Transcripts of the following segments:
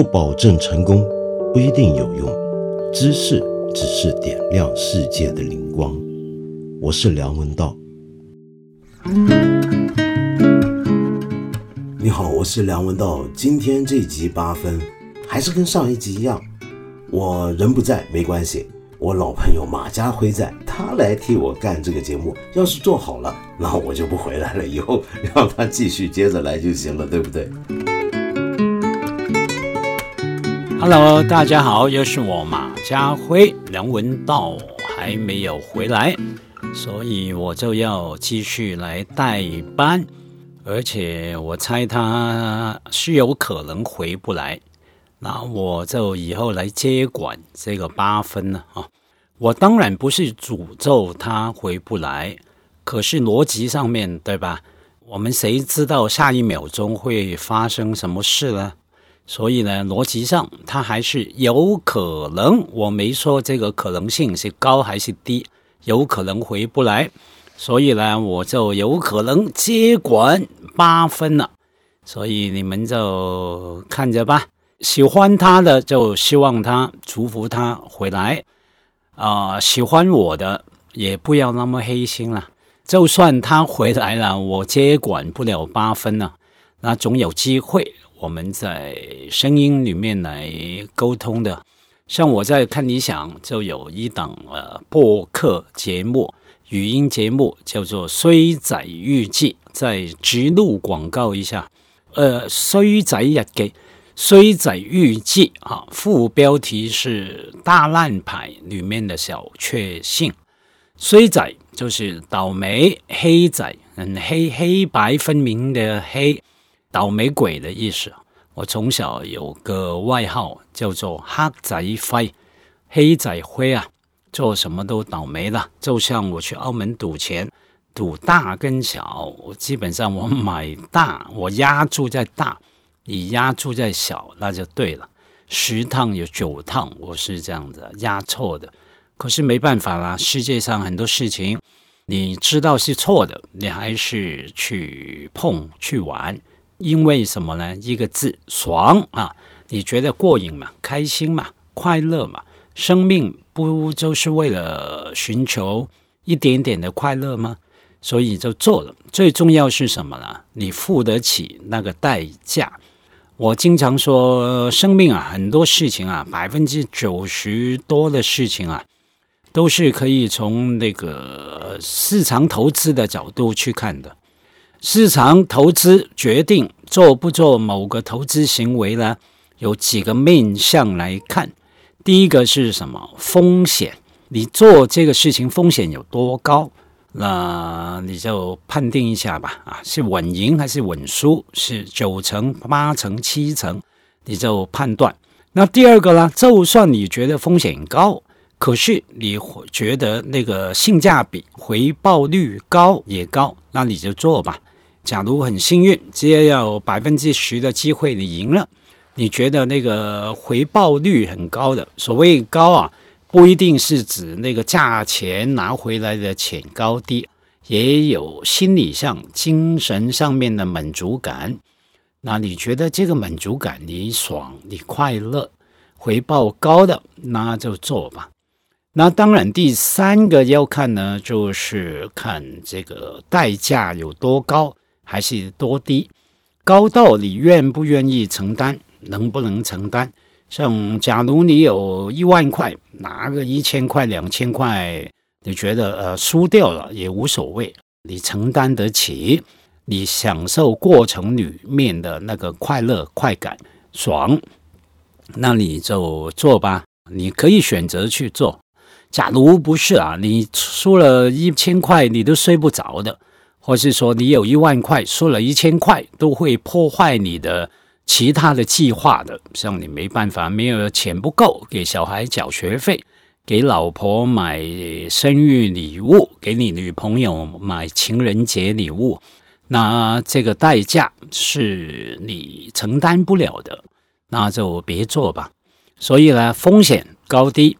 不保证成功，不一定有用。知识只是点亮世界的灵光。我是梁文道。你好，我是梁文道。今天这集八分，还是跟上一集一样，我人不在没关系，我老朋友马家辉在，他来替我干这个节目。要是做好了，那我就不回来了，以后让他继续接着来就行了，对不对？Hello，大家好，又是我马家辉，梁文道还没有回来，所以我就要继续来代班，而且我猜他是有可能回不来，那我就以后来接管这个八分了啊！我当然不是诅咒他回不来，可是逻辑上面对吧？我们谁知道下一秒钟会发生什么事呢？所以呢，逻辑上它还是有可能，我没说这个可能性是高还是低，有可能回不来，所以呢，我就有可能接管八分了。所以你们就看着吧，喜欢他的就希望他祝福他回来啊，喜欢我的也不要那么黑心了。就算他回来了，我接管不了八分了，那总有机会。我们在声音里面来沟通的，像我在看理想就有一档呃播客节目，语音节目叫做《衰仔日记》，在直录广告一下，呃，《衰仔日记》《衰仔日记》啊，副标题是“大烂牌里面的小确幸”，衰仔就是倒霉，黑仔嗯黑黑白分明的黑。倒霉鬼的意思。我从小有个外号叫做“黑仔灰”，黑仔灰啊，做什么都倒霉了。就像我去澳门赌钱，赌大跟小，我基本上我买大，我压注在大，你压注在小，那就对了。十趟有九趟我是这样子压错的，可是没办法啦。世界上很多事情，你知道是错的，你还是去碰去玩。因为什么呢？一个字爽啊！你觉得过瘾嘛？开心嘛？快乐嘛？生命不就是为了寻求一点点的快乐吗？所以就做了。最重要是什么呢？你付得起那个代价。我经常说，生命啊，很多事情啊，百分之九十多的事情啊，都是可以从那个市场投资的角度去看的。市场投资决定做不做某个投资行为呢？有几个面向来看。第一个是什么？风险。你做这个事情风险有多高？那你就判定一下吧。啊，是稳赢还是稳输？是九成、八成、七成？你就判断。那第二个呢？就算你觉得风险高，可是你觉得那个性价比、回报率高也高，那你就做吧。假如很幸运，只要有百分之十的机会你赢了，你觉得那个回报率很高的，所谓高啊，不一定是指那个价钱拿回来的钱高低，也有心理上、精神上面的满足感。那你觉得这个满足感你爽、你快乐、回报高的，那就做吧。那当然，第三个要看呢，就是看这个代价有多高。还是多低，高到你愿不愿意承担，能不能承担？像假如你有一万块，拿个一千块、两千块，你觉得呃输掉了也无所谓，你承担得起，你享受过程里面的那个快乐、快感、爽，那你就做吧。你可以选择去做。假如不是啊，你输了一千块，你都睡不着的。或是说你有一万块，输了一千块，都会破坏你的其他的计划的。像你没办法，没有钱不够给小孩缴学费，给老婆买生日礼物，给你女朋友买情人节礼物，那这个代价是你承担不了的，那就别做吧。所以呢，风险高低、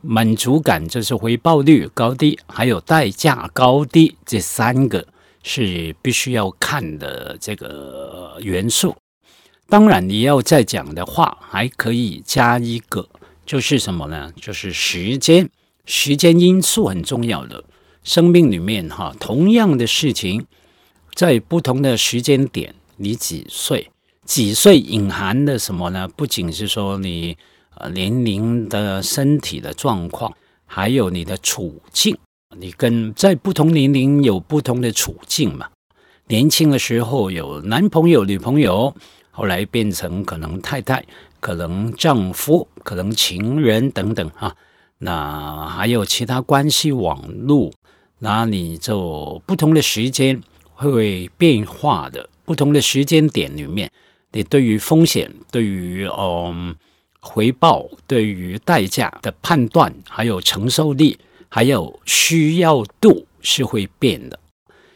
满足感就是回报率高低，还有代价高低这三个。是必须要看的这个元素。当然，你要再讲的话，还可以加一个，就是什么呢？就是时间，时间因素很重要的。生命里面哈，同样的事情，在不同的时间点，你几岁？几岁隐含的什么呢？不仅是说你呃年龄的身体的状况，还有你的处境。你跟在不同年龄有不同的处境嘛？年轻的时候有男朋友、女朋友，后来变成可能太太、可能丈夫、可能情人等等哈。那还有其他关系网络。那你就不同的时间会变化的，不同的时间点里面，你对于风险、对于嗯回报、对于代价的判断，还有承受力，还有需要度是会变的。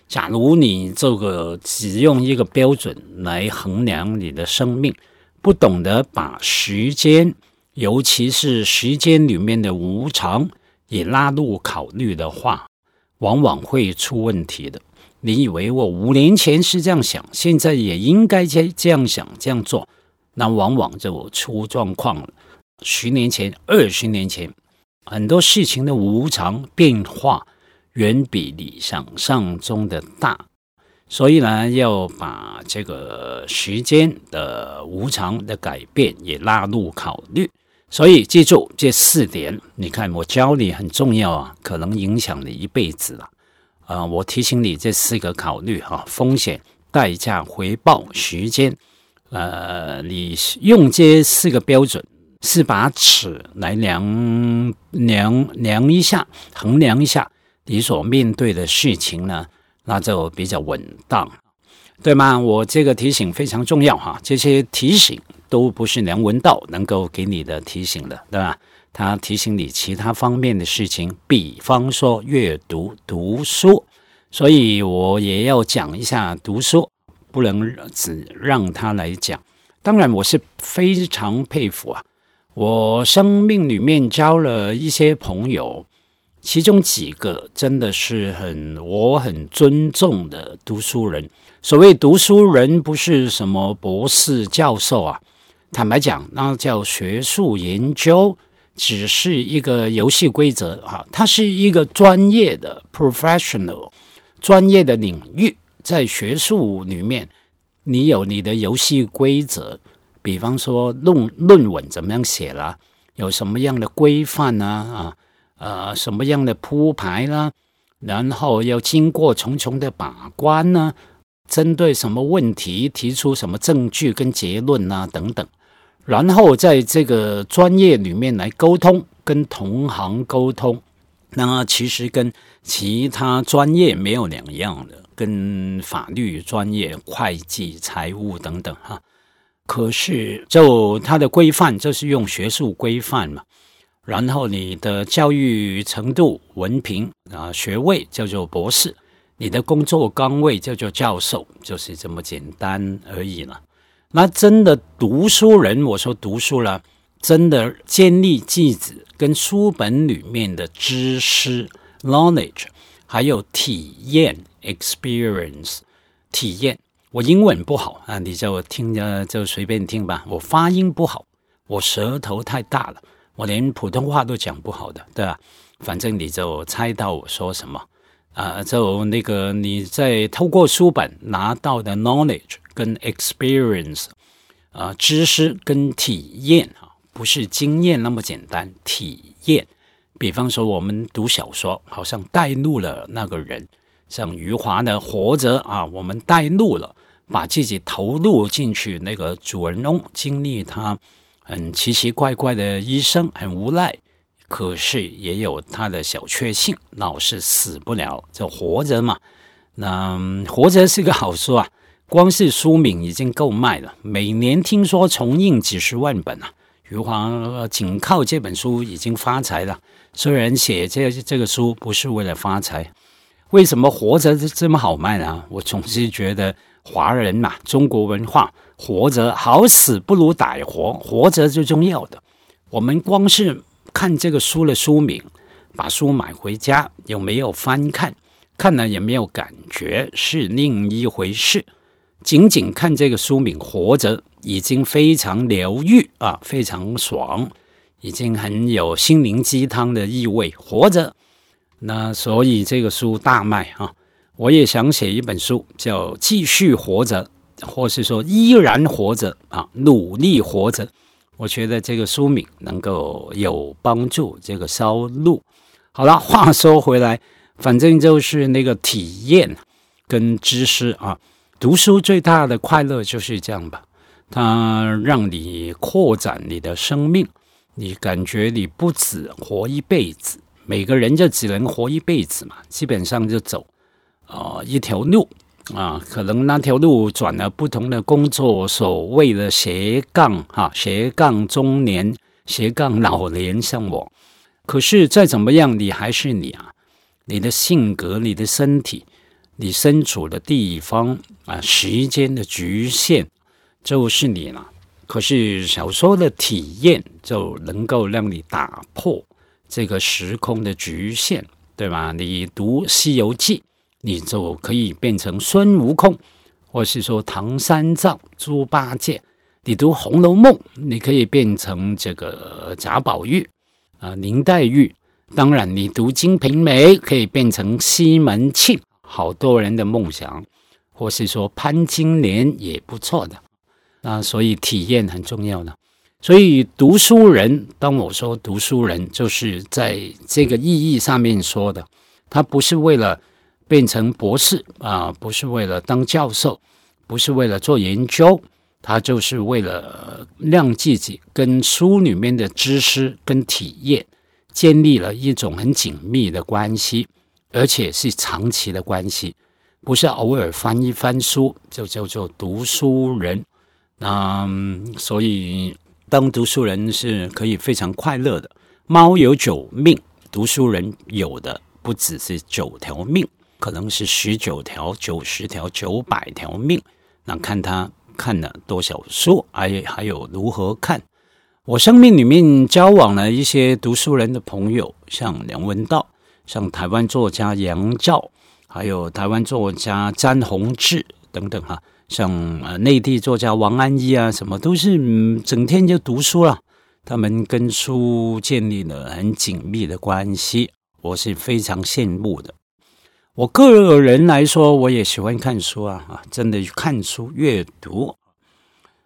假如你这个只用一个标准来衡量你的生命，不懂得把时间，尤其是时间里面的无常也纳入考虑的话，往往会出问题的。你以为我五年前是这样想，现在也应该这这样想这样做，那往往就出状况了。十年前、二十年前，很多事情的无常变化远比你想象中的大，所以呢，要把这个时间的无常的改变也纳入考虑。所以记住这四点，你看我教你很重要啊，可能影响你一辈子了。啊，我提醒你这四个考虑哈：风险、代价、回报、时间。呃，你用这四个标准，是把尺来量量量一下，衡量一下你所面对的事情呢，那就比较稳当，对吗？我这个提醒非常重要哈，这些提醒。都不是梁文道能够给你的提醒的，对吧？他提醒你其他方面的事情，比方说阅读、读书，所以我也要讲一下读书，不能只让他来讲。当然，我是非常佩服啊，我生命里面交了一些朋友，其中几个真的是很我很尊重的读书人。所谓读书人，不是什么博士、教授啊。坦白讲，那叫学术研究，只是一个游戏规则啊。它是一个专业的 professional 专业的领域，在学术里面，你有你的游戏规则。比方说论论文怎么样写啦，有什么样的规范呢？啊，呃，什么样的铺排啦？然后要经过重重的把关呢？针对什么问题提出什么证据跟结论啊？等等。然后在这个专业里面来沟通，跟同行沟通，那其实跟其他专业没有两样的，跟法律专业、会计、财务等等哈。可是就它的规范，就是用学术规范嘛。然后你的教育程度、文凭啊、学位叫做博士，你的工作岗位叫做教授，就是这么简单而已了。那真的读书人，我说读书了，真的建立句子跟书本里面的知识 （knowledge） 还有体验 （experience） 体验。我英文不好啊，你就听着就随便听吧。我发音不好，我舌头太大了，我连普通话都讲不好的，对吧？反正你就猜到我说什么啊？就那个你在透过书本拿到的 knowledge。跟 experience 啊，知识跟体验啊，不是经验那么简单。体验，比方说我们读小说，好像带入了那个人，像余华的《活着》啊，我们带入了，把自己投入进去，那个主人翁经历他很奇奇怪怪的一生，很无奈，可是也有他的小确幸，老是死不了，就活着嘛。那活着是个好书啊。光是书名已经够卖了，每年听说重印几十万本啊！余华仅靠这本书已经发财了。虽然写这这个书不是为了发财，为什么活着这么好卖呢？我总是觉得华人嘛，中国文化，活着好死不如歹活，活着最重要的。我们光是看这个书的书名，把书买回家有没有翻看，看了也没有感觉是另一回事。仅仅看这个书名“活着”，已经非常疗愈啊，非常爽，已经很有心灵鸡汤的意味。活着，那所以这个书大卖啊！我也想写一本书，叫《继续活着》，或是说依然活着啊，努力活着。我觉得这个书名能够有帮助这个销路。好了，话说回来，反正就是那个体验跟知识啊。读书最大的快乐就是这样吧，它让你扩展你的生命，你感觉你不止活一辈子，每个人就只能活一辈子嘛，基本上就走啊一条路啊，可能那条路转了不同的工作，所谓的斜杠哈，斜杠中年，斜杠老年像我，可是再怎么样，你还是你啊，你的性格，你的身体。你身处的地方啊，时间的局限就是你了。可是小说的体验就能够让你打破这个时空的局限，对吧？你读《西游记》，你就可以变成孙悟空，或是说唐三藏、猪八戒；你读《红楼梦》，你可以变成这个贾宝玉啊、林黛玉。当然，你读《金瓶梅》，可以变成西门庆。好多人的梦想，或是说潘金莲也不错的，啊，所以体验很重要的。所以读书人，当我说读书人，就是在这个意义上面说的，他不是为了变成博士啊，不是为了当教授，不是为了做研究，他就是为了让自己跟书里面的知识跟体验建立了一种很紧密的关系。而且是长期的关系，不是偶尔翻一翻书就叫做读书人。那所以当读书人是可以非常快乐的。猫有九命，读书人有的不只是九条命，可能是十九条、九十条、九百条命。那看他看了多少书，还还有如何看。我生命里面交往了一些读书人的朋友，像梁文道。像台湾作家杨照，还有台湾作家詹宏志等等哈，像呃内地作家王安忆啊，什么都是整天就读书了。他们跟书建立了很紧密的关系，我是非常羡慕的。我个人来说，我也喜欢看书啊啊，真的看书阅读。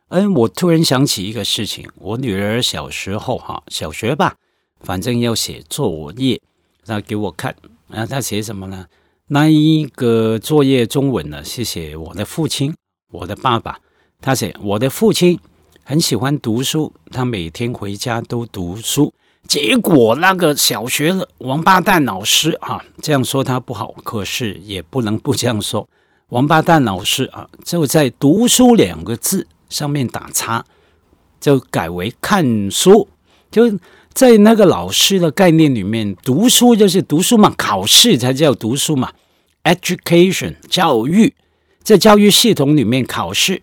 嗯，我突然想起一个事情，我女儿小时候哈，小学吧，反正要写作业。他给我看，啊，她写什么呢？那一个作业中文呢？是写我的父亲，我的爸爸。他写我的父亲很喜欢读书，他每天回家都读书。结果那个小学的王八蛋老师啊，这样说他不好，可是也不能不这样说。王八蛋老师啊，就在“读书”两个字上面打叉，就改为看书，就。在那个老师的概念里面，读书就是读书嘛，考试才叫读书嘛。Education 教育，在教育系统里面，考试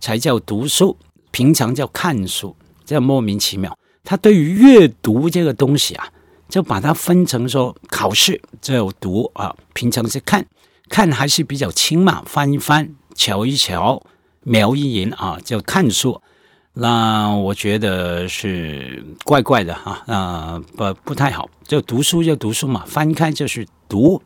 才叫读书，平常叫看书，这样莫名其妙。他对于阅读这个东西啊，就把它分成说，考试叫读啊，平常是看，看还是比较轻嘛，翻一翻，瞧一瞧，瞄一眼啊，叫看书。那我觉得是怪怪的哈，啊不不太好。就读书就读书嘛，翻开就是读。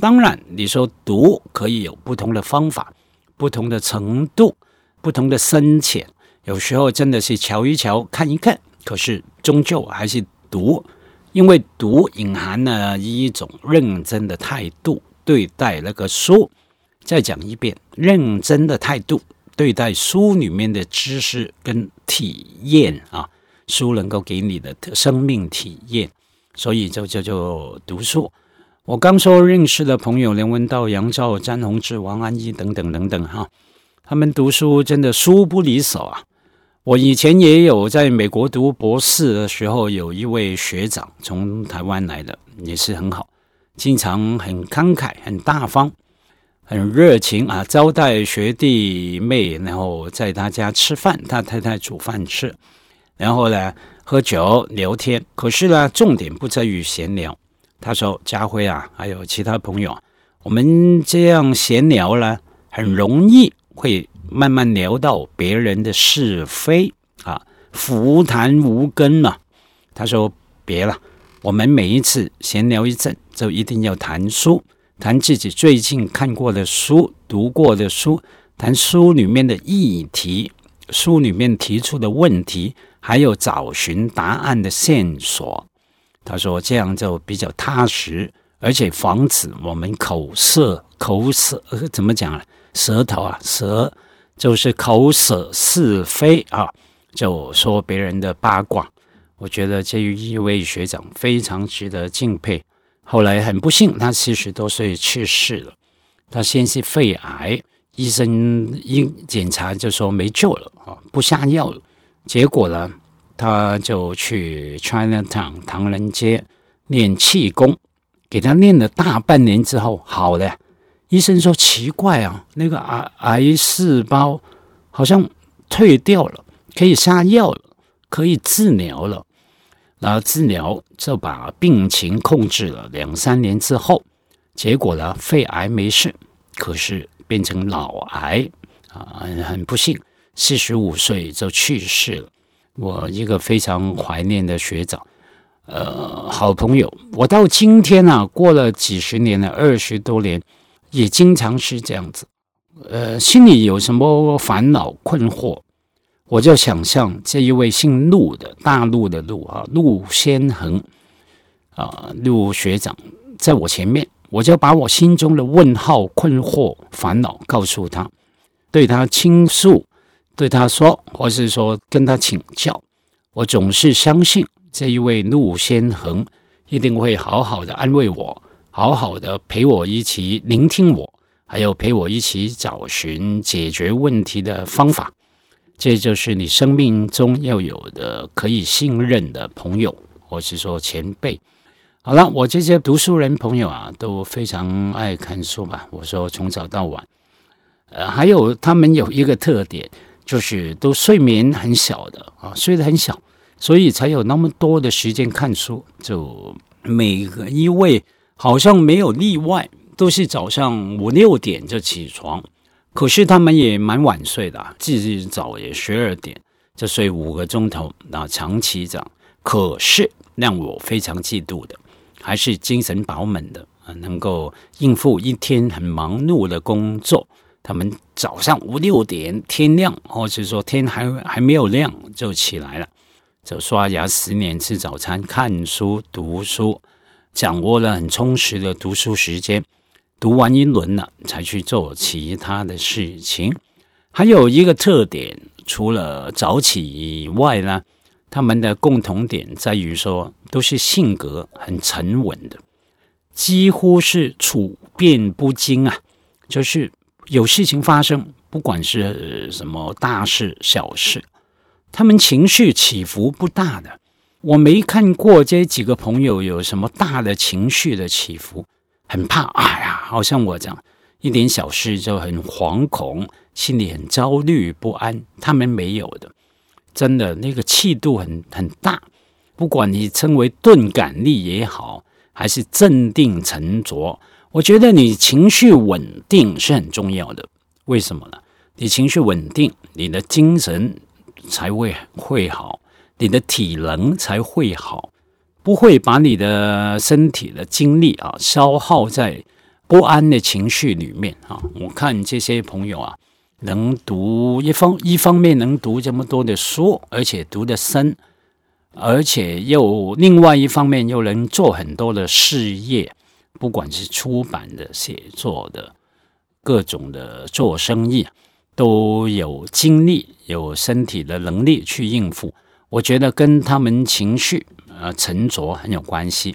当然，你说读可以有不同的方法、不同的程度、不同的深浅。有时候真的是瞧一瞧、看一看，可是终究还是读，因为读隐含了一种认真的态度对待那个书。再讲一遍，认真的态度。对待书里面的知识跟体验啊，书能够给你的生命体验，所以就叫做读书。我刚说认识的朋友梁文道、杨照、詹宏志、王安忆等等等等哈，他们读书真的书不离手啊。我以前也有在美国读博士的时候，有一位学长从台湾来的，也是很好，经常很慷慨、很大方。很热情啊，招待学弟妹，然后在他家吃饭，他太太煮饭吃，然后呢喝酒聊天。可是呢，重点不在于闲聊。他说：“家辉啊，还有其他朋友，我们这样闲聊呢，很容易会慢慢聊到别人的是非啊，福谈无根嘛。他说：“别了，我们每一次闲聊一阵，就一定要谈书，谈自己最近看过的书、读过的书，谈书里面的议题，书里面提出的问题，还有找寻答案的线索。”他说：“这样就比较踏实，而且防止我们口舌口舌怎么讲啊？舌头啊，舌就是口舌是非啊，就说别人的八卦。”我觉得这一位学长非常值得敬佩。后来很不幸，他七十多岁去世了。他先是肺癌，医生一检查就说没救了啊，不下药了。结果呢，他就去 China Town 唐人街练气功，给他练了大半年之后好了。医生说奇怪啊，那个癌癌细胞好像退掉了，可以下药了，可以治疗了。然后治疗就把病情控制了两三年之后，结果呢，肺癌没事，可是变成脑癌啊，很不幸，四十五岁就去世了。我一个非常怀念的学长，呃，好朋友，我到今天啊，过了几十年了，二十多年，也经常是这样子，呃，心里有什么烦恼困惑。我就想象这一位姓陆的，大陆的陆啊，陆先恒啊，陆学长在我前面，我就把我心中的问号、困惑、烦恼告诉他，对他倾诉，对他说，或是说跟他请教。我总是相信这一位陆先恒一定会好好的安慰我，好好的陪我一起聆听我，还有陪我一起找寻解决问题的方法。这就是你生命中要有的可以信任的朋友，或是说前辈。好了，我这些读书人朋友啊，都非常爱看书吧。我说从早到晚，呃，还有他们有一个特点，就是都睡眠很小的啊，睡得很小，所以才有那么多的时间看书。就每个一位好像没有例外，都是早上五六点就起床。可是他们也蛮晚睡的，自己早也十二点就睡五个钟头，那长期这样。可是让我非常嫉妒的，还是精神饱满的啊，能够应付一天很忙碌的工作。他们早上五六点天亮，或者说天还还没有亮就起来了，就刷牙、洗脸、吃早餐、看书、读书，掌握了很充实的读书时间。读完一轮了，才去做其他的事情。还有一个特点，除了早起以外呢，他们的共同点在于说，都是性格很沉稳的，几乎是处变不惊啊。就是有事情发生，不管是什么大事小事，他们情绪起伏不大的。我没看过这几个朋友有什么大的情绪的起伏。很怕，哎呀，好像我这样，一点小事就很惶恐，心里很焦虑不安。他们没有的，真的那个气度很很大。不管你称为钝感力也好，还是镇定沉着，我觉得你情绪稳定是很重要的。为什么呢？你情绪稳定，你的精神才会会好，你的体能才会好。不会把你的身体的精力啊消耗在不安的情绪里面啊！我看这些朋友啊，能读一方一方面能读这么多的书，而且读得深，而且又另外一方面又能做很多的事业，不管是出版的、写作的、各种的做生意，都有精力、有身体的能力去应付。我觉得跟他们情绪。呃，沉着很有关系。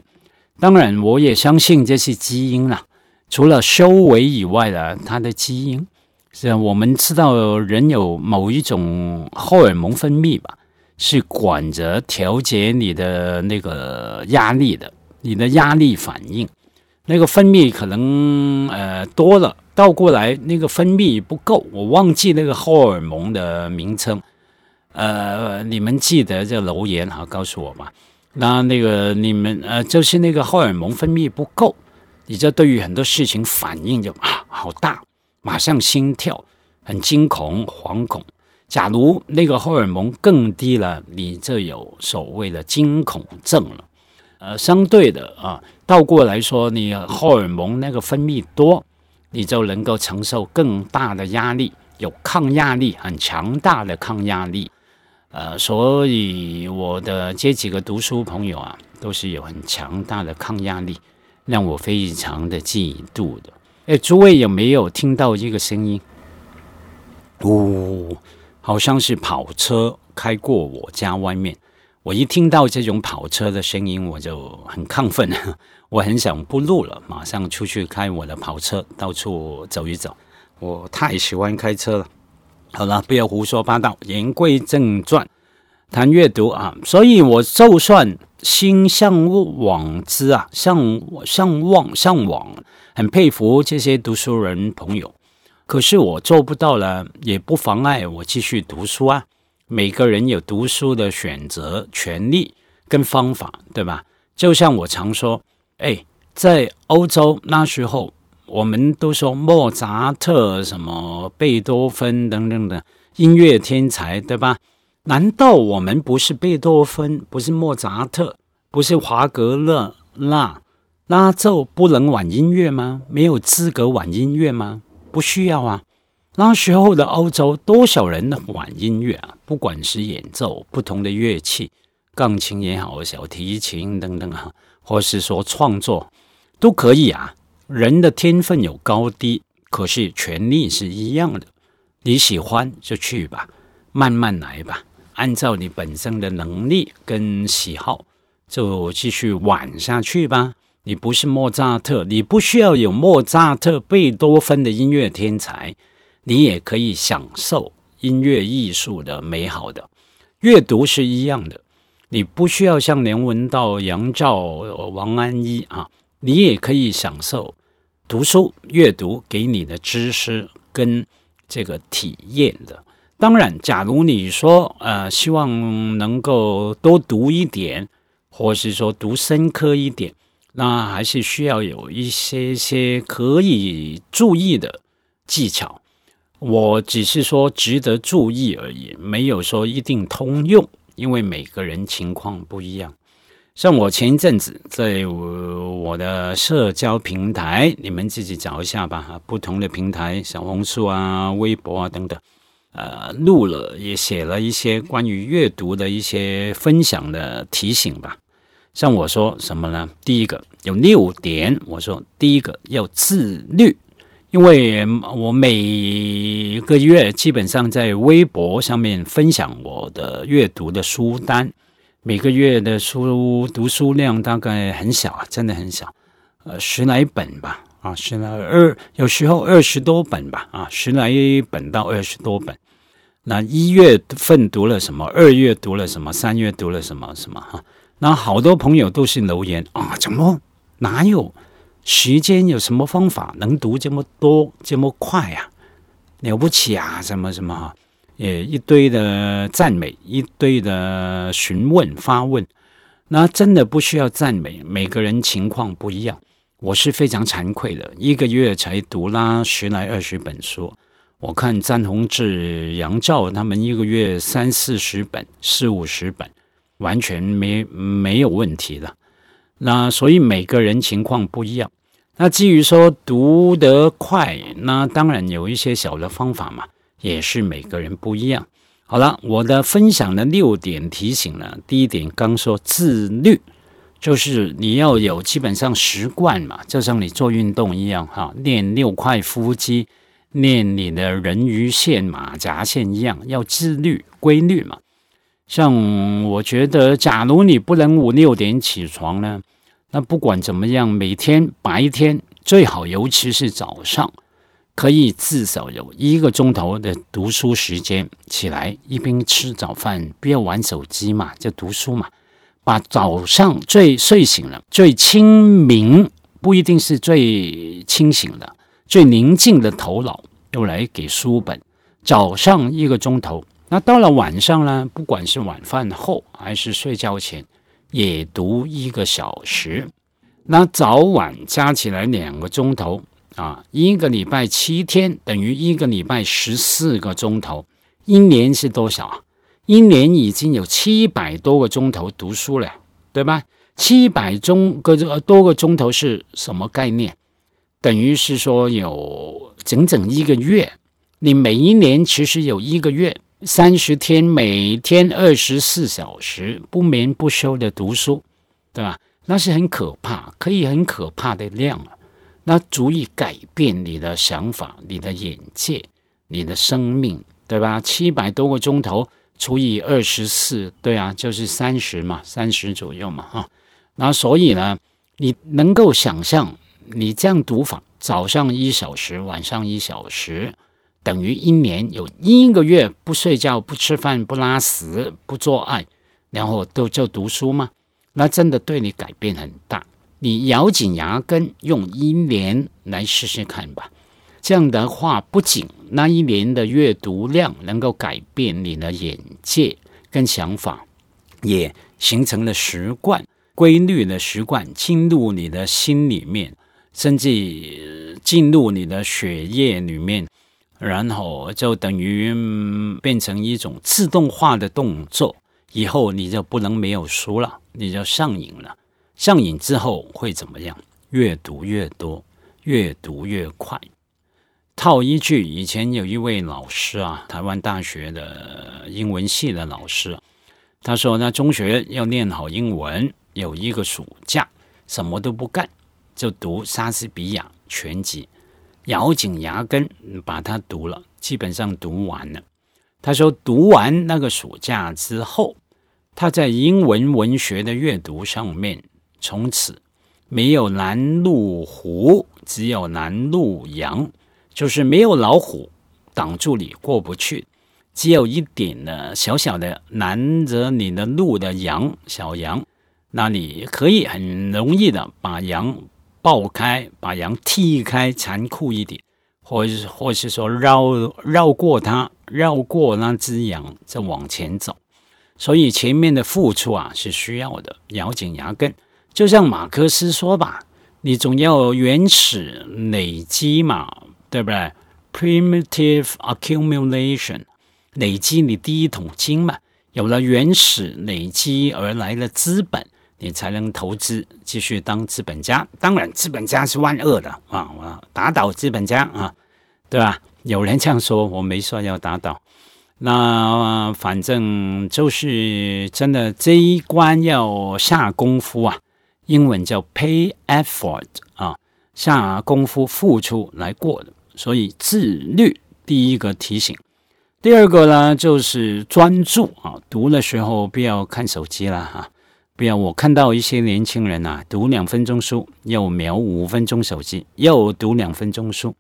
当然，我也相信这是基因啦。除了修为以外的，它的基因是我们知道人有某一种荷尔蒙分泌吧，是管着调节你的那个压力的，你的压力反应。那个分泌可能呃多了，倒过来那个分泌不够，我忘记那个荷尔蒙的名称。呃，你们记得这留言哈，告诉我吧。那那个你们呃，就是那个荷尔蒙分泌不够，你这对于很多事情反应就啊好大，马上心跳，很惊恐、惶恐。假如那个荷尔蒙更低了，你就有所谓的惊恐症了。呃，相对的啊，倒过来说，你荷尔蒙那个分泌多，你就能够承受更大的压力，有抗压力，很强大的抗压力。呃，所以我的这几个读书朋友啊，都是有很强大的抗压力，让我非常的嫉妒的。哎，诸位有没有听到这个声音？呜。好像是跑车开过我家外面，我一听到这种跑车的声音，我就很亢奋，我很想不录了，马上出去开我的跑车到处走一走。我太喜欢开车了。好了，不要胡说八道，言归正传，谈阅读啊。所以我就算心向往之啊，向向往向往，很佩服这些读书人朋友。可是我做不到了，也不妨碍我继续读书啊。每个人有读书的选择权利跟方法，对吧？就像我常说，哎，在欧洲那时候，我们都说莫扎特、什么贝多芬等等的音乐天才，对吧？难道我们不是贝多芬，不是莫扎特，不是华格勒？那那就不能玩音乐吗？没有资格玩音乐吗？不需要啊！那时候的欧洲多少人玩音乐啊？不管是演奏不同的乐器，钢琴也好，小提琴等等啊，或是说创作都可以啊。人的天分有高低，可是权利是一样的。你喜欢就去吧，慢慢来吧，按照你本身的能力跟喜好，就继续玩下去吧。你不是莫扎特，你不需要有莫扎特、贝多芬的音乐天才，你也可以享受音乐艺术的美好的。阅读是一样的，你不需要像梁文道、杨照、王安忆啊，你也可以享受读书、阅读给你的知识跟这个体验的。当然，假如你说呃，希望能够多读一点，或是说读深刻一点。那还是需要有一些些可以注意的技巧，我只是说值得注意而已，没有说一定通用，因为每个人情况不一样。像我前一阵子在我的社交平台，你们自己找一下吧，不同的平台，小红书啊、微博啊等等，呃，录了也写了一些关于阅读的一些分享的提醒吧。像我说什么呢？第一个有六点，我说第一个要自律，因为我每个月基本上在微博上面分享我的阅读的书单，每个月的书读书量大概很小啊，真的很小，呃，十来本吧，啊，十来二，有时候二十多本吧，啊，十来本到二十多本。那一月份读了什么？二月读了什么？三月读了什么？什么哈？那好多朋友都是留言啊，怎么哪有时间？有什么方法能读这么多这么快呀？了不起啊！什么什么？也一堆的赞美，一堆的询问发问。那真的不需要赞美，每个人情况不一样。我是非常惭愧的，一个月才读啦十来二十本书。我看詹宏志、杨照他们一个月三四十本、四五十本。完全没没有问题的，那所以每个人情况不一样。那至于说读得快，那当然有一些小的方法嘛，也是每个人不一样。好了，我的分享的六点提醒呢，第一点刚说自律，就是你要有基本上习惯嘛，就像你做运动一样哈，练六块腹肌，练你的人鱼线、马甲线一样，要自律、规律嘛。像我觉得，假如你不能五六点起床呢，那不管怎么样，每天白天最好，尤其是早上，可以至少有一个钟头的读书时间。起来一边吃早饭，不要玩手机嘛，就读书嘛。把早上最睡醒了、最清明，不一定是最清醒的、最宁静的头脑，都来给书本。早上一个钟头。那到了晚上呢？不管是晚饭后还是睡觉前，也读一个小时。那早晚加起来两个钟头，啊，一个礼拜七天等于一个礼拜十四个钟头，一年是多少？一年已经有七百多个钟头读书了，对吧？七百钟个多个钟头是什么概念？等于是说有整整一个月。你每一年其实有一个月三十天，每天二十四小时不眠不休的读书，对吧？那是很可怕，可以很可怕的量啊。那足以改变你的想法、你的眼界、你的生命，对吧？七百多个钟头除以二十四，对啊，就是三十嘛，三十左右嘛，哈。那所以呢，你能够想象，你这样读法，早上一小时，晚上一小时，等于一年有一个月不睡觉、不吃饭、不拉屎、不做爱，然后都就读书吗？那真的对你改变很大。你咬紧牙根用一年来试试看吧，这样的话，不仅那一年的阅读量能够改变你的眼界跟想法，也形成了习惯、规律的习惯进入你的心里面，甚至进入你的血液里面，然后就等于变成一种自动化的动作，以后你就不能没有书了，你就上瘾了。上瘾之后会怎么样？越读越多，越读越快。套一句，以前有一位老师啊，台湾大学的英文系的老师，他说：“那中学要念好英文，有一个暑假什么都不干，就读莎士比亚全集，咬紧牙根把它读了，基本上读完了。”他说：“读完那个暑假之后，他在英文文学的阅读上面。”从此没有拦路虎，只有拦路羊，就是没有老虎挡住你过不去，只有一点呢小小的拦着你的路的羊，小羊，那你可以很容易的把羊爆开，把羊踢开，残酷一点，或是或是说绕绕过它，绕过那只羊，再往前走。所以前面的付出啊是需要的，咬紧牙根。就像马克思说吧，你总要原始累积嘛，对不对？Primitive accumulation，累积你第一桶金嘛。有了原始累积而来的资本，你才能投资，继续当资本家。当然，资本家是万恶的啊！我打倒资本家啊，对吧？有人这样说，我没说要打倒。那反正就是真的这一关要下功夫啊。英文叫 pay effort 啊，下功夫付出来过的，所以自律第一个提醒。第二个呢，就是专注啊，读的时候不要看手机了哈，不要。我看到一些年轻人啊，读两分钟书，又瞄五分钟手机，又读两分钟书，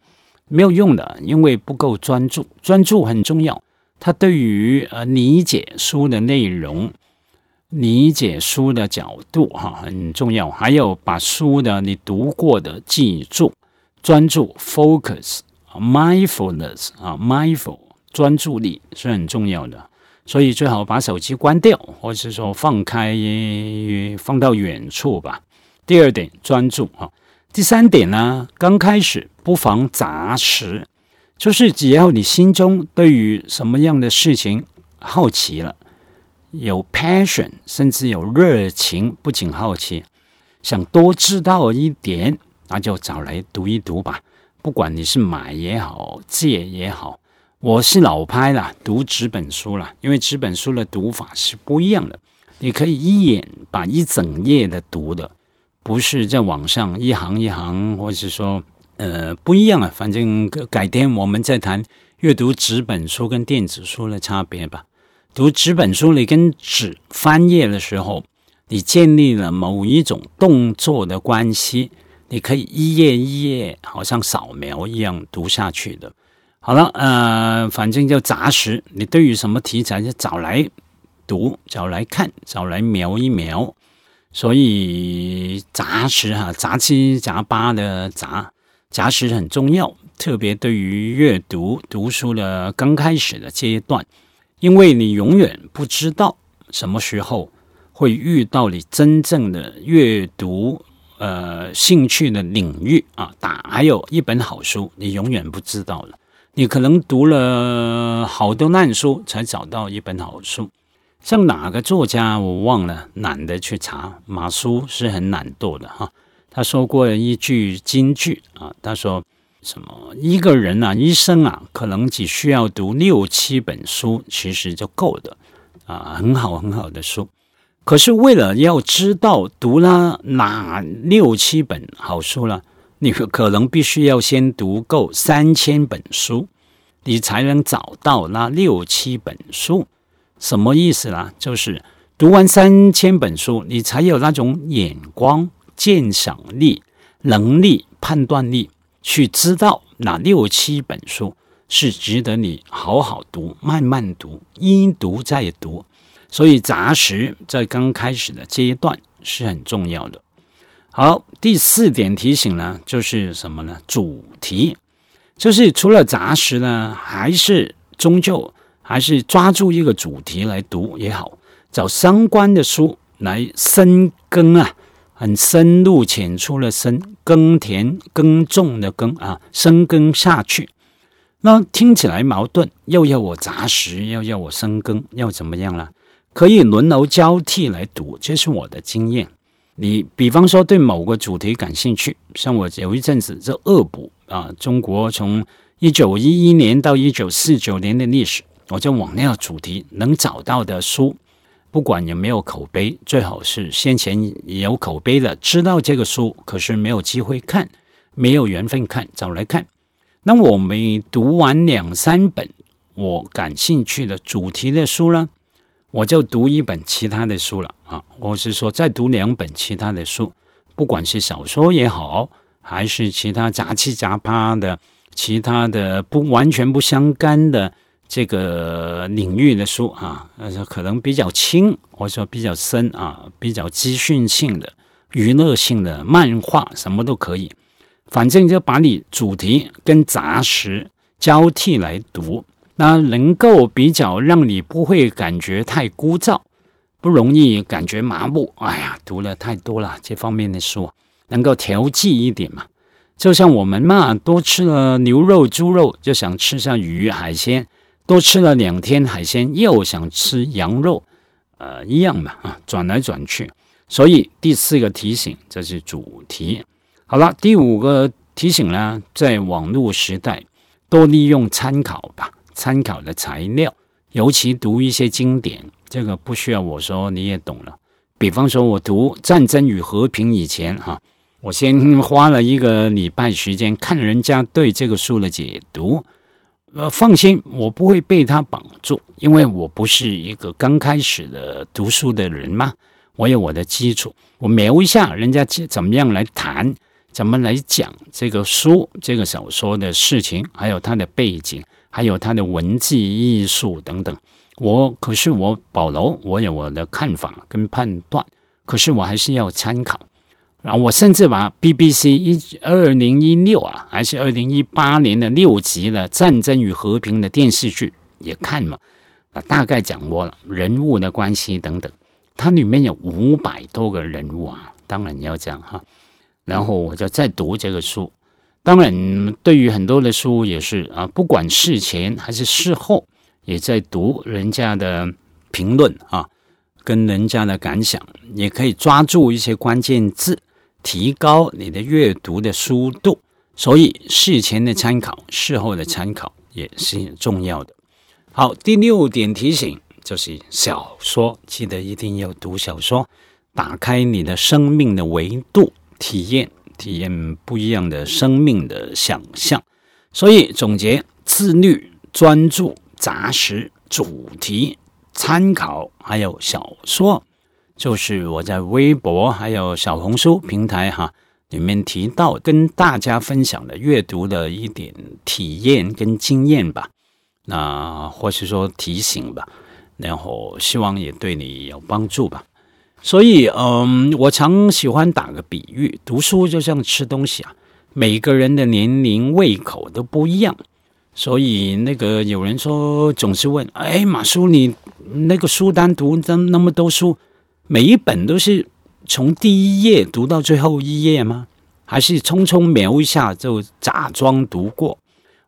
没有用的，因为不够专注。专注很重要，它对于呃理解书的内容。理解书的角度哈很重要，还有把书的你读过的记住，专注 focus，mindfulness 啊，mindful 专注力是很重要的，所以最好把手机关掉，或者是说放开放到远处吧。第二点专注哈，第三点呢，刚开始不妨杂食，就是只要你心中对于什么样的事情好奇了。有 passion，甚至有热情，不仅好奇，想多知道一点，那就找来读一读吧。不管你是买也好，借也好，我是老拍了，读纸本书了，因为纸本书的读法是不一样的。你可以一眼把一整页的读的，不是在网上一行一行，或者说呃不一样啊。反正改天我们再谈阅读纸本书跟电子书的差别吧。读纸本书，你跟纸翻页的时候，你建立了某一种动作的关系，你可以一页一页，好像扫描一样读下去的。好了，呃，反正就杂食，你对于什么题材就找来读，找来看，找来描一描。所以杂食哈，杂七杂八的杂杂食很重要，特别对于阅读读书的刚开始的阶段。因为你永远不知道什么时候会遇到你真正的阅读呃兴趣的领域啊，打还有一本好书，你永远不知道了。你可能读了好多烂书，才找到一本好书。像哪个作家我忘了，懒得去查。马叔是很懒惰的哈。他说过一句金句啊，他说什么？一个人啊，一生啊，可能只需要读六七本书，其实就够的啊，很好很好的书。可是为了要知道读了哪六七本好书了。你可能必须要先读够三千本书，你才能找到那六七本书。什么意思呢？就是读完三千本书，你才有那种眼光、鉴赏力、能力、判断力，去知道哪六七本书是值得你好好读、慢慢读、一读再读。所以杂食在刚开始的阶段是很重要的。好，第四点提醒呢，就是什么呢？主题，就是除了杂食呢，还是终究还是抓住一个主题来读也好，找相关的书来深耕啊，很深入浅出的深，耕田耕种的耕啊，深耕下去。那听起来矛盾，又要我杂食，又要我深耕，要怎么样呢？可以轮流交替来读，这是我的经验。你比方说对某个主题感兴趣，像我有一阵子这恶补啊，中国从一九一一年到一九四九年的历史，我就往那个主题能找到的书，不管有没有口碑，最好是先前有口碑的，知道这个书，可是没有机会看，没有缘分看，找来看。那我每读完两三本我感兴趣的主题的书呢？我就读一本其他的书了啊，我是说再读两本其他的书，不管是小说也好，还是其他杂七杂八的、其他的不完全不相干的这个领域的书啊，可能比较轻，或者说比较深啊，比较资讯性的、娱乐性的漫画，什么都可以，反正就把你主题跟杂食交替来读。那能够比较让你不会感觉太枯燥，不容易感觉麻木。哎呀，读了太多了这方面的书，能够调剂一点嘛？就像我们嘛，多吃了牛肉、猪肉，就想吃下鱼海鲜；多吃了两天海鲜，又想吃羊肉，呃，一样的啊，转来转去。所以第四个提醒，这是主题。好了，第五个提醒呢，在网络时代，多利用参考吧。参考的材料，尤其读一些经典，这个不需要我说你也懂了。比方说，我读《战争与和平》以前，哈，我先花了一个礼拜时间看人家对这个书的解读。呃，放心，我不会被他绑住，因为我不是一个刚开始的读书的人嘛，我有我的基础。我瞄一下人家怎么样来谈，怎么来讲这个书、这个小说的事情，还有它的背景。还有他的文字艺术等等，我可是我保留，我有我的看法跟判断，可是我还是要参考。然后我甚至把 BBC 一二零一六啊，还是二零一八年的六集的《战争与和平》的电视剧也看了，啊，大概讲过了人物的关系等等。它里面有五百多个人物啊，当然你要讲哈。然后我就再读这个书。当然，对于很多的书也是啊，不管事前还是事后，也在读人家的评论啊，跟人家的感想，也可以抓住一些关键字，提高你的阅读的速度。所以，事前的参考，事后的参考也是很重要的。好，第六点提醒就是小说，记得一定要读小说，打开你的生命的维度，体验。体验不一样的生命的想象，所以总结：自律、专注、扎实、主题、参考，还有小说，就是我在微博还有小红书平台哈里面提到跟大家分享的阅读的一点体验跟经验吧，那或是说提醒吧，然后希望也对你有帮助吧。所以，嗯，我常喜欢打个比喻，读书就像吃东西啊，每个人的年龄、胃口都不一样。所以，那个有人说，总是问：“哎，马叔，你那个书单读这那么多书，每一本都是从第一页读到最后一页吗？还是匆匆描一下就假装读过？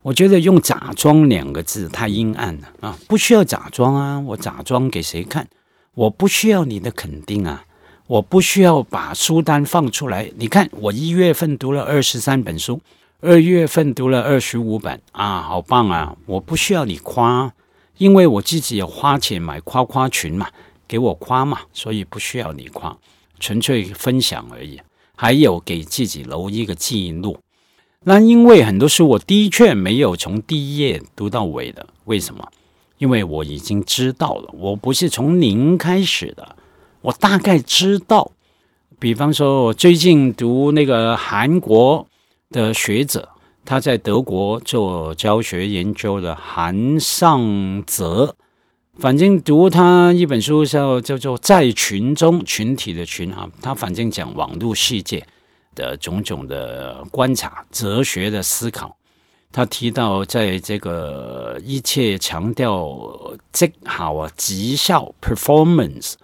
我觉得用“假装”两个字太阴暗了啊！不需要假装啊，我假装给谁看？我不需要你的肯定啊！我不需要把书单放出来。你看，我一月份读了二十三本书，二月份读了二十五本啊，好棒啊！我不需要你夸，因为我自己有花钱买夸夸群嘛，给我夸嘛，所以不需要你夸，纯粹分享而已。还有给自己留一个记录。那因为很多书我的确没有从第一页读到尾的，为什么？因为我已经知道了，我不是从零开始的，我大概知道。比方说，我最近读那个韩国的学者，他在德国做教学研究的韩尚泽。反正读他一本书叫叫做在群中群体的群哈，他反正讲网络世界的种种的观察、哲学的思考。他提到，在这个一切强调绩好啊、绩效 （performance）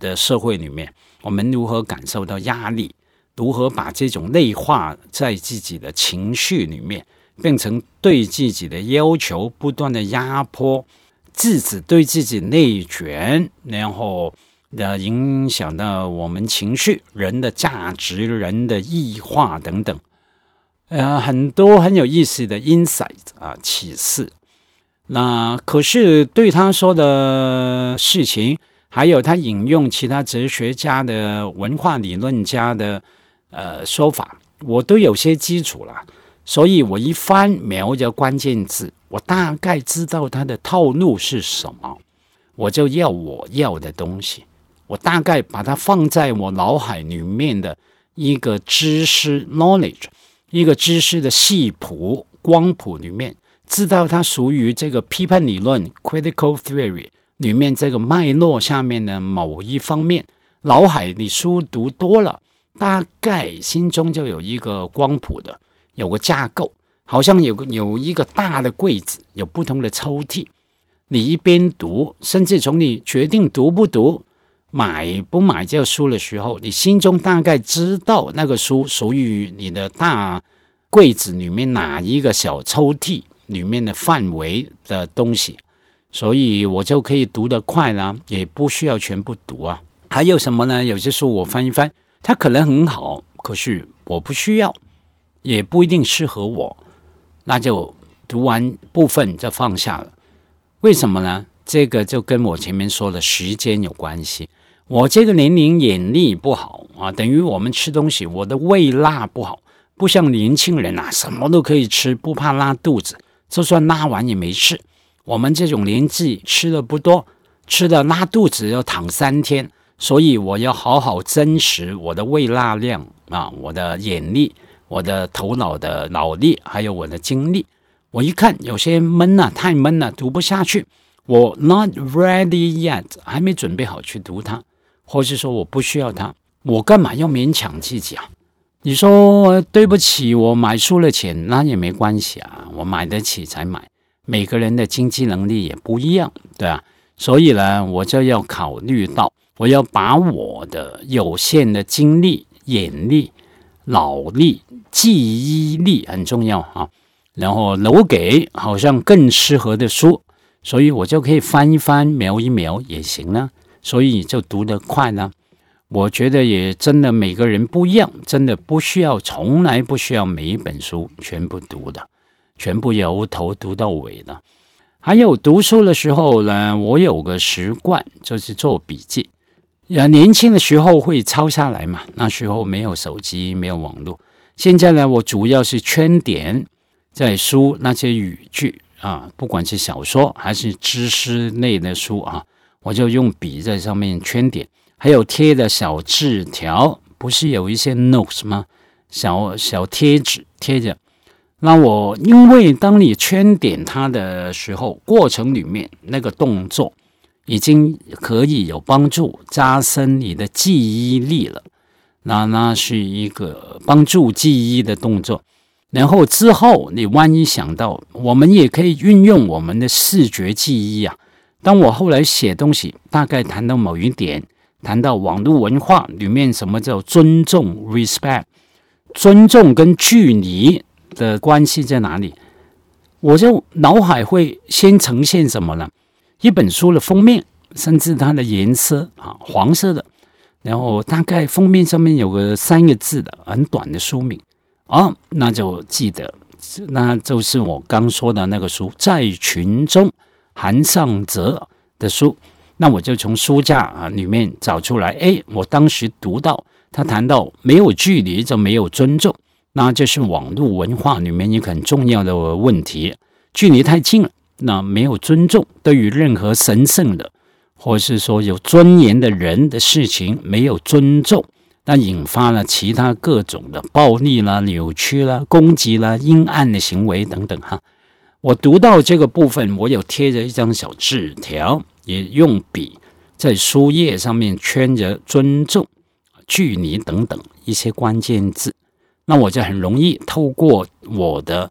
的社会里面，我们如何感受到压力？如何把这种内化在自己的情绪里面，变成对自己的要求不断的压迫？自己对自己内卷，然后呃影响到我们情绪、人的价值、人的异化等等，呃，很多很有意思的 insight 啊启示。那可是对他说的事情，还有他引用其他哲学家的文化理论家的呃说法，我都有些基础了。所以我一翻瞄着关键字。我大概知道他的套路是什么，我就要我要的东西。我大概把它放在我脑海里面的一个知识 （knowledge） 一个知识的系谱光谱里面，知道它属于这个批判理论 （critical theory） 里面这个脉络下面的某一方面。脑海里书读多了，大概心中就有一个光谱的，有个架构。好像有个有一个大的柜子，有不同的抽屉。你一边读，甚至从你决定读不读、买不买这个书的时候，你心中大概知道那个书属于你的大柜子里面哪一个小抽屉里面的范围的东西，所以我就可以读得快了，也不需要全部读啊。还有什么呢？有些书我翻一翻，它可能很好，可是我不需要，也不一定适合我。那就读完部分就放下了，为什么呢？这个就跟我前面说的时间有关系。我这个年龄眼力不好啊，等于我们吃东西，我的胃辣不好，不像年轻人啊，什么都可以吃，不怕拉肚子，就算拉完也没事。我们这种年纪吃的不多，吃的拉肚子要躺三天，所以我要好好珍惜我的胃辣量啊，我的眼力。我的头脑的脑力，还有我的精力，我一看有些闷呐，太闷了，读不下去。我 not ready yet，还没准备好去读它，或是说我不需要它，我干嘛要勉强自己啊？你说对不起，我买书了钱，那也没关系啊，我买得起才买。每个人的经济能力也不一样，对啊，所以呢，我就要考虑到，我要把我的有限的精力、眼力、脑力。记忆力很重要啊，然后留给好像更适合的书，所以我就可以翻一翻、瞄一瞄也行呢，所以就读得快呢。我觉得也真的每个人不一样，真的不需要，从来不需要每一本书全部读的，全部由头读到尾的。还有读书的时候呢，我有个习惯就是做笔记，呀，年轻的时候会抄下来嘛，那时候没有手机，没有网络。现在呢，我主要是圈点在书那些语句啊，不管是小说还是知识类的书啊，我就用笔在上面圈点，还有贴的小字条，不是有一些 notes 吗？小小贴纸贴着。那我因为当你圈点它的时候，过程里面那个动作已经可以有帮助加深你的记忆力了。那那是一个帮助记忆的动作，然后之后你万一想到，我们也可以运用我们的视觉记忆啊。当我后来写东西，大概谈到某一点，谈到网络文化里面什么叫尊重 （respect），尊重跟距离的关系在哪里？我就脑海会先呈现什么呢？一本书的封面，甚至它的颜色啊，黄色的，然后大概封面上面有个三个字的很短的书名，啊，那就记得，那就是我刚说的那个书，在群中，韩尚泽的书。那我就从书架啊里面找出来，哎，我当时读到他谈到没有距离就没有尊重。那这是网络文化里面一个很重要的问题，距离太近了，那没有尊重，对于任何神圣的，或是说有尊严的人的事情没有尊重，那引发了其他各种的暴力啦、扭曲啦、攻击啦、阴暗的行为等等哈。我读到这个部分，我有贴着一张小纸条，也用笔在书页上面圈着尊重、距离等等一些关键字。那我就很容易透过我的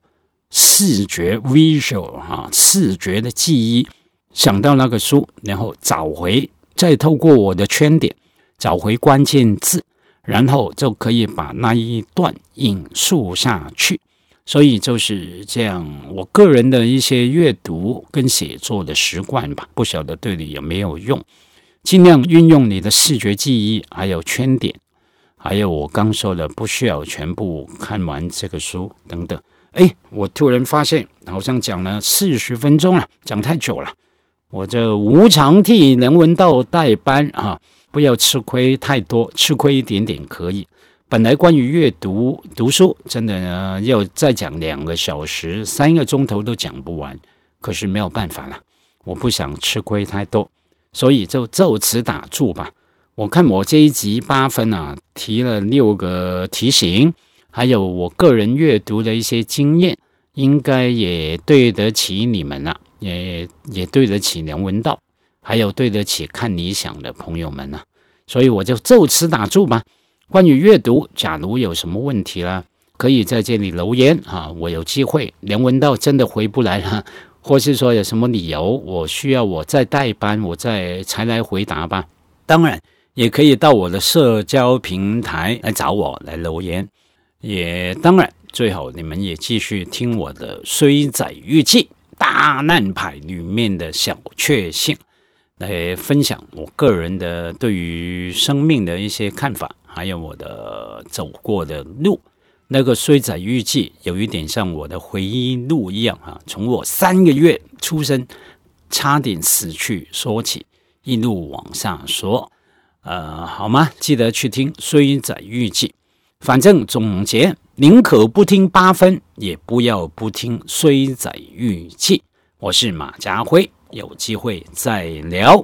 视觉 visual 哈视觉的记忆想到那个书，然后找回，再透过我的圈点找回关键字，然后就可以把那一段引述下去。所以就是这样，我个人的一些阅读跟写作的习惯吧，不晓得对你有没有用，尽量运用你的视觉记忆，还有圈点。还有我刚说的，不需要全部看完这个书等等。哎，我突然发现，好像讲了四十分钟了，讲太久了。我这无偿替人文道代班啊，不要吃亏太多，吃亏一点点可以。本来关于阅读读书，真的要再讲两个小时、三个钟头都讲不完，可是没有办法了，我不想吃亏太多，所以就就此打住吧。我看我这一集八分啊，提了六个提醒，还有我个人阅读的一些经验，应该也对得起你们了，也也对得起梁文道，还有对得起看理想的朋友们呢。所以我就就此打住吧。关于阅读，假如有什么问题啦，可以在这里留言啊。我有机会，梁文道真的回不来了，或是说有什么理由，我需要我再代班，我再才来回答吧。当然。也可以到我的社交平台来找我来留言，也当然最好你们也继续听我的《衰仔日记》大难牌里面的小确幸，来分享我个人的对于生命的一些看法，还有我的走过的路。那个《衰仔日记》有一点像我的回忆录一样啊，从我三个月出生，差点死去说起，一路往下说。呃，好吗？记得去听《衰仔日记》，反正总结，宁可不听八分，也不要不听《衰仔玉器》。我是马家辉，有机会再聊。